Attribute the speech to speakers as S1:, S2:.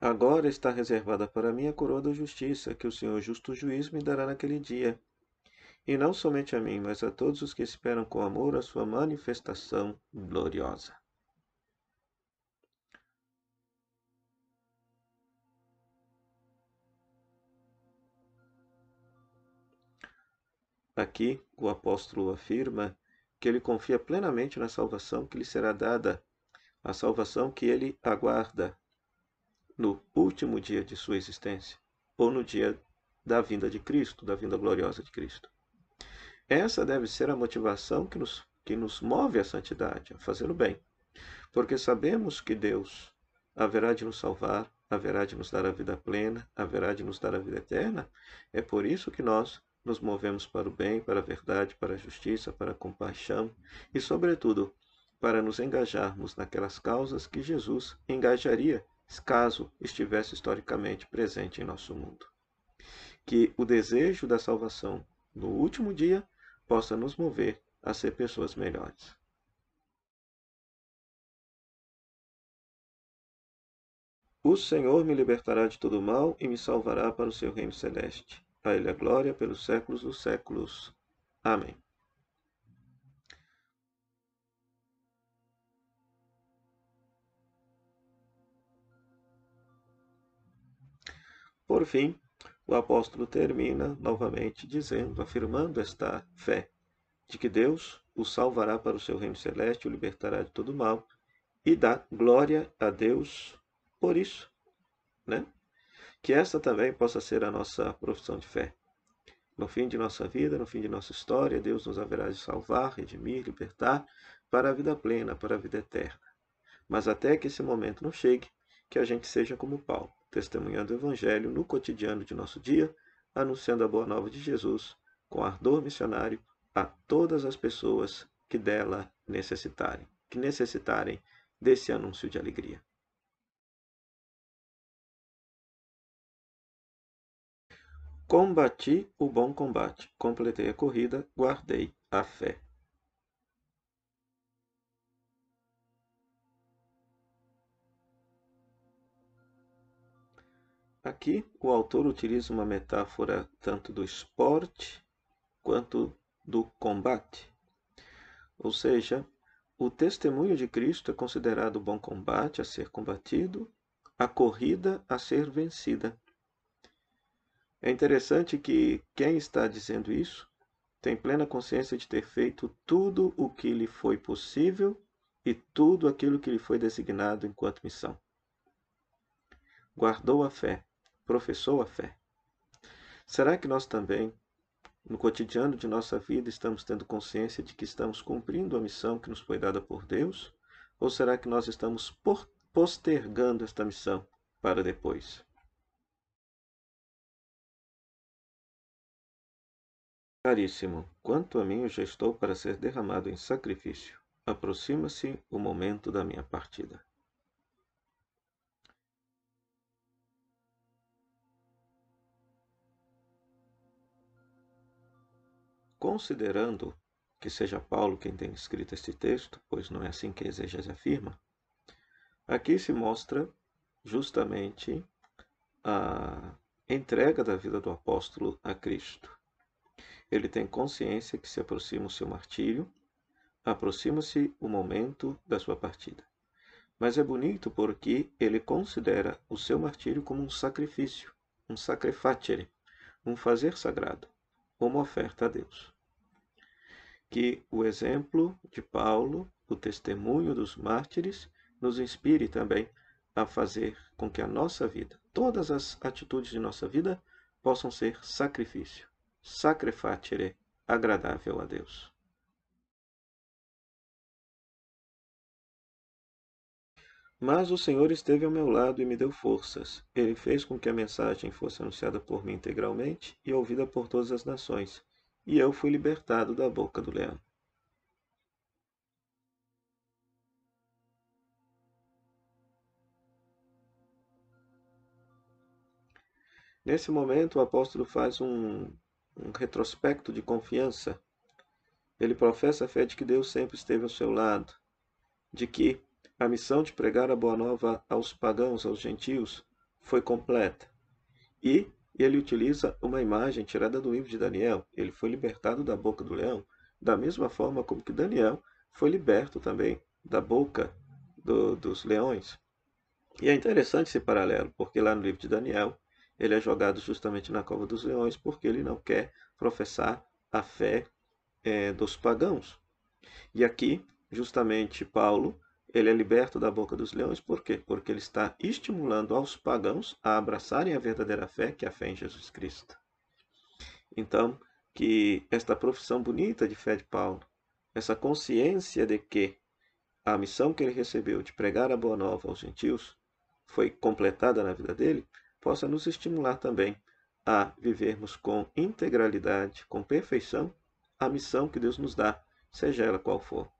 S1: Agora está reservada para mim a coroa da justiça, que o Senhor justo juiz me dará naquele dia. E não somente a mim, mas a todos os que esperam com amor a sua manifestação gloriosa. Aqui o apóstolo afirma que ele confia plenamente na salvação que lhe será dada, a salvação que ele aguarda no último dia de sua existência, ou no dia da vinda de Cristo, da vinda gloriosa de Cristo. Essa deve ser a motivação que nos, que nos move à santidade, a fazer o bem, porque sabemos que Deus haverá de nos salvar, haverá de nos dar a vida plena, haverá de nos dar a vida eterna. É por isso que nós nos movemos para o bem, para a verdade, para a justiça, para a compaixão e, sobretudo, para nos engajarmos naquelas causas que Jesus engajaria caso estivesse historicamente presente em nosso mundo. Que o desejo da salvação no último dia possa nos mover a ser pessoas melhores. O Senhor me libertará de todo mal e me salvará para o seu reino celeste. A Ele a glória pelos séculos dos séculos. Amém. Por fim, o apóstolo termina novamente dizendo, afirmando esta fé, de que Deus o salvará para o seu reino celeste, o libertará de todo mal e dá glória a Deus por isso, né? Que esta também possa ser a nossa profissão de fé. No fim de nossa vida, no fim de nossa história, Deus nos haverá de salvar, redimir, libertar para a vida plena, para a vida eterna. Mas até que esse momento não chegue, que a gente seja como Paulo, testemunhando o Evangelho no cotidiano de nosso dia, anunciando a boa nova de Jesus com ardor missionário a todas as pessoas que dela necessitarem, que necessitarem desse anúncio de alegria. Combati o bom combate, completei a corrida, guardei a fé. Aqui o autor utiliza uma metáfora tanto do esporte quanto do combate. Ou seja, o testemunho de Cristo é considerado o bom combate a ser combatido, a corrida a ser vencida. É interessante que quem está dizendo isso tem plena consciência de ter feito tudo o que lhe foi possível e tudo aquilo que lhe foi designado enquanto missão. Guardou a fé, professou a fé. Será que nós também, no cotidiano de nossa vida, estamos tendo consciência de que estamos cumprindo a missão que nos foi dada por Deus? Ou será que nós estamos postergando esta missão para depois? Caríssimo, quanto a mim eu já estou para ser derramado em sacrifício. Aproxima-se o momento da minha partida. Considerando que seja Paulo quem tenha escrito este texto, pois não é assim que exegese afirma, aqui se mostra justamente a entrega da vida do apóstolo a Cristo. Ele tem consciência que se aproxima o seu martírio, aproxima-se o momento da sua partida. Mas é bonito porque ele considera o seu martírio como um sacrifício, um sacrificere, um fazer sagrado, uma oferta a Deus. Que o exemplo de Paulo, o testemunho dos mártires, nos inspire também a fazer com que a nossa vida, todas as atitudes de nossa vida, possam ser sacrifício sacrificere agradável a Deus. Mas o Senhor esteve ao meu lado e me deu forças. Ele fez com que a mensagem fosse anunciada por mim integralmente e ouvida por todas as nações, e eu fui libertado da boca do leão. Nesse momento, o apóstolo faz um um retrospecto de confiança. Ele professa a fé de que Deus sempre esteve ao seu lado, de que a missão de pregar a boa nova aos pagãos, aos gentios, foi completa. E ele utiliza uma imagem tirada do livro de Daniel. Ele foi libertado da boca do leão, da mesma forma como que Daniel foi liberto também da boca do, dos leões. E é interessante esse paralelo, porque lá no livro de Daniel, ele é jogado justamente na cova dos leões, porque ele não quer professar a fé é, dos pagãos. E aqui, justamente, Paulo, ele é liberto da boca dos leões, por quê? Porque ele está estimulando aos pagãos a abraçarem a verdadeira fé, que é a fé em Jesus Cristo. Então, que esta profissão bonita de fé de Paulo, essa consciência de que a missão que ele recebeu de pregar a boa nova aos gentios foi completada na vida dele, possa nos estimular também a vivermos com integralidade, com perfeição, a missão que Deus nos dá, seja ela qual for.